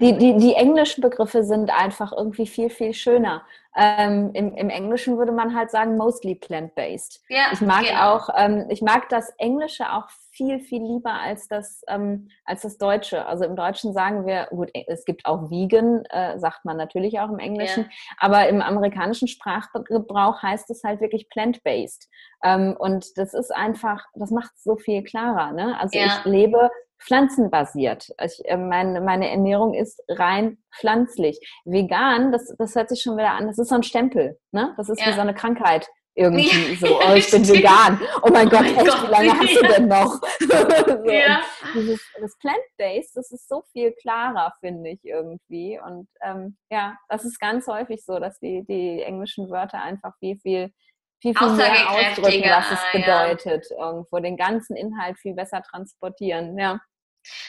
Die, die, die englischen Begriffe sind einfach irgendwie viel, viel schöner. Ähm, im, Im Englischen würde man halt sagen, mostly plant-based. Ja, ich mag genau. auch, ähm, ich mag das Englische auch viel, viel lieber als das, ähm, als das Deutsche. Also im Deutschen sagen wir, gut, es gibt auch Vegan, äh, sagt man natürlich auch im Englischen, ja. aber im amerikanischen Sprachgebrauch heißt es halt wirklich plant-based. Ähm, und das ist einfach, das macht es so viel klarer. Ne? Also ja. ich lebe pflanzenbasiert. Ich, äh, meine, meine Ernährung ist rein pflanzlich. Vegan, das, das hört sich schon wieder an, das ist so ein Stempel. Ne? Das ist ja. wie so eine Krankheit irgendwie so, oh, ich bin vegan. Oh mein Gott, oh mein Gott, wie lange ja. hast du denn noch? so, ja. Dieses, das Plant-Based, das ist so viel klarer, finde ich irgendwie. Und ähm, ja, das ist ganz häufig so, dass die, die englischen Wörter einfach viel, viel, viel, viel mehr ausdrücken, was es bedeutet. Ja. Irgendwo den ganzen Inhalt viel besser transportieren. Ja.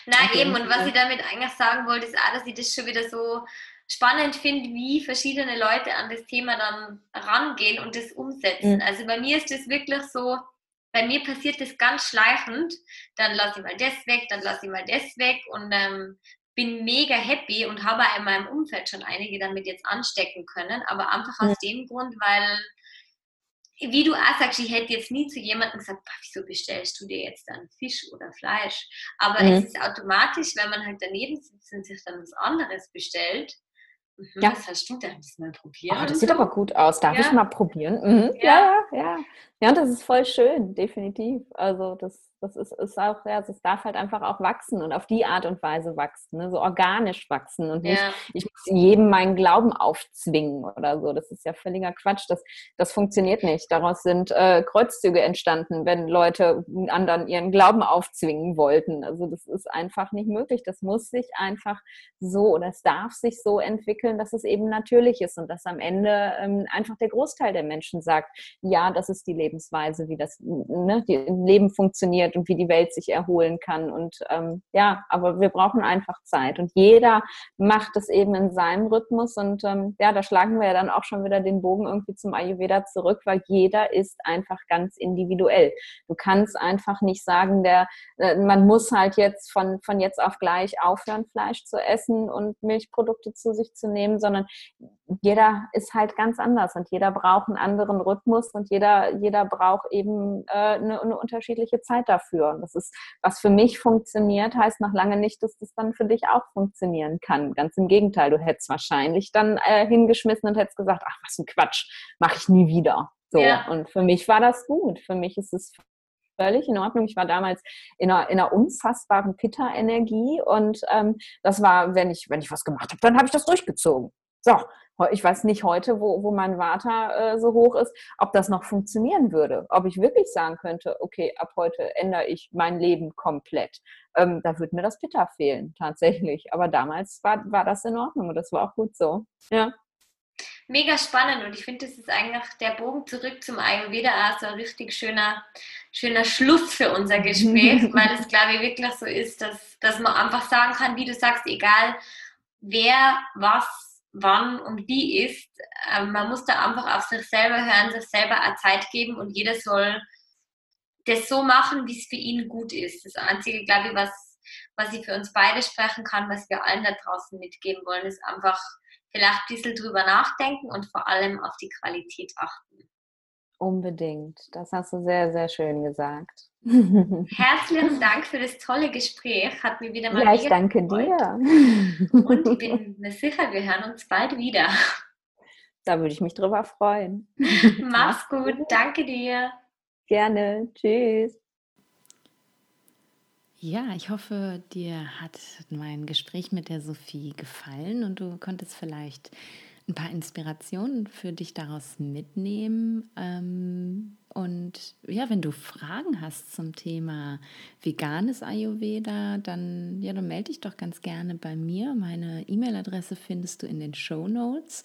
Na eben, und was ich damit eigentlich sagen wollte, ist auch, dass ich das schon wieder so spannend finde, wie verschiedene Leute an das Thema dann rangehen und das umsetzen. Mhm. Also bei mir ist das wirklich so, bei mir passiert das ganz schleichend. Dann lasse ich mal das weg, dann lasse ich mal das weg und ähm, bin mega happy und habe in meinem Umfeld schon einige damit jetzt anstecken können, aber einfach mhm. aus dem Grund, weil wie du auch sagst, ich hätte jetzt nie zu jemandem gesagt, wieso bestellst du dir jetzt dann Fisch oder Fleisch? Aber mhm. es ist automatisch, wenn man halt daneben sitzt und sich dann was anderes bestellt, Mhm, ja. Was hast du denn das mal probiert? Oh, das sieht aber gut aus. Darf ja. ich mal probieren? Mhm. Ja. ja, ja, ja. das ist voll schön, definitiv. Also das das ist, ist auch, ja, es darf halt einfach auch wachsen und auf die Art und Weise wachsen, ne? so organisch wachsen und nicht, ja. ich muss jedem meinen Glauben aufzwingen oder so. Das ist ja völliger Quatsch. Das, das funktioniert nicht. Daraus sind äh, Kreuzzüge entstanden, wenn Leute anderen ihren Glauben aufzwingen wollten. Also das ist einfach nicht möglich. Das muss sich einfach so oder es darf sich so entwickeln, dass es eben natürlich ist und dass am Ende ähm, einfach der Großteil der Menschen sagt, ja, das ist die Lebensweise, wie das ne, die Leben funktioniert und wie die Welt sich erholen kann. Und ähm, ja, aber wir brauchen einfach Zeit. Und jeder macht es eben in seinem Rhythmus. Und ähm, ja, da schlagen wir ja dann auch schon wieder den Bogen irgendwie zum Ayurveda zurück, weil jeder ist einfach ganz individuell. Du kannst einfach nicht sagen, der, äh, man muss halt jetzt von, von jetzt auf gleich aufhören, Fleisch zu essen und Milchprodukte zu sich zu nehmen, sondern jeder ist halt ganz anders und jeder braucht einen anderen Rhythmus und jeder, jeder braucht eben äh, eine, eine, unterschiedliche Zeit dafür. Und das ist, was für mich funktioniert, heißt noch lange nicht, dass das dann für dich auch funktionieren kann. Ganz im Gegenteil, du hättest wahrscheinlich dann äh, hingeschmissen und hättest gesagt, ach, was ein Quatsch, mache ich nie wieder. So. Ja. Und für mich war das gut. Für mich ist es völlig in Ordnung. Ich war damals in einer, in einer unfassbaren Pitta-Energie und ähm, das war, wenn ich, wenn ich was gemacht habe, dann habe ich das durchgezogen. So, ich weiß nicht heute, wo, wo mein Vater äh, so hoch ist, ob das noch funktionieren würde. Ob ich wirklich sagen könnte, okay, ab heute ändere ich mein Leben komplett. Ähm, da würde mir das Pitta fehlen, tatsächlich. Aber damals war, war das in Ordnung und das war auch gut so. Ja mega spannend und ich finde, das ist eigentlich der Bogen zurück zum Ayurveda so ein richtig schöner, schöner Schluss für unser Gespräch, weil es, glaube ich, wirklich so ist, dass, dass man einfach sagen kann, wie du sagst, egal wer, was, wann und wie ist, äh, man muss da einfach auf sich selber hören, sich selber auch Zeit geben und jeder soll das so machen, wie es für ihn gut ist. Das Einzige, glaube ich, was, was ich für uns beide sprechen kann, was wir allen da draußen mitgeben wollen, ist einfach vielleicht ein bisschen drüber nachdenken und vor allem auf die Qualität achten. Unbedingt. Das hast du sehr, sehr schön gesagt. Herzlichen Dank für das tolle Gespräch. Hat mir wieder mal Ja, ich danke gefreut. dir. Und ich bin mir sicher, wir hören uns bald wieder. Da würde ich mich drüber freuen. Mach's gut. Danke dir. Gerne. Tschüss. Ja, ich hoffe, dir hat mein Gespräch mit der Sophie gefallen und du konntest vielleicht ein paar Inspirationen für dich daraus mitnehmen. Ähm, und ja, wenn du Fragen hast zum Thema veganes Ayurveda, dann, ja, dann melde dich doch ganz gerne bei mir. Meine E-Mail-Adresse findest du in den Show Notes.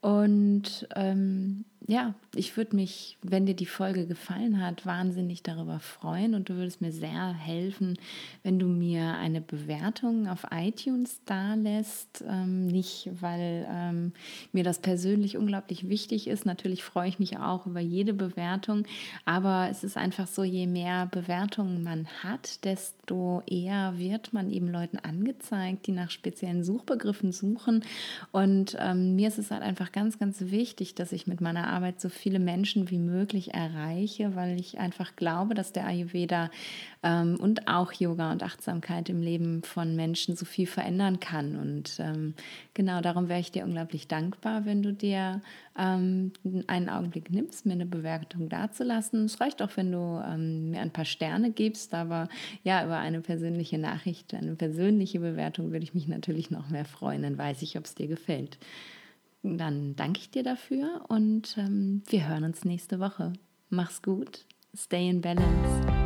Und ähm, ja, ich würde mich, wenn dir die Folge gefallen hat, wahnsinnig darüber freuen und du würdest mir sehr helfen, wenn du mir eine Bewertung auf iTunes da lässt. Ähm, nicht, weil ähm, mir das persönlich unglaublich wichtig ist. Natürlich freue ich mich auch über jede Bewertung, aber es ist einfach so, je mehr Bewertungen man hat, desto eher wird man eben Leuten angezeigt, die nach speziellen Suchbegriffen suchen. Und ähm, mir ist es halt einfach ganz, ganz wichtig, dass ich mit meiner Arbeit so viele Menschen wie möglich erreiche, weil ich einfach glaube, dass der Ayurveda ähm, und auch Yoga und Achtsamkeit im Leben von Menschen so viel verändern kann. Und ähm, genau darum wäre ich dir unglaublich dankbar, wenn du dir ähm, einen Augenblick nimmst, mir eine Bewertung dazulassen. Es reicht auch, wenn du ähm, mir ein paar Sterne gibst, aber ja, über eine persönliche Nachricht, eine persönliche Bewertung würde ich mich natürlich noch mehr freuen. Dann weiß ich, ob es dir gefällt dann danke ich dir dafür und ähm, wir hören uns nächste Woche. Mach's gut. Stay in balance.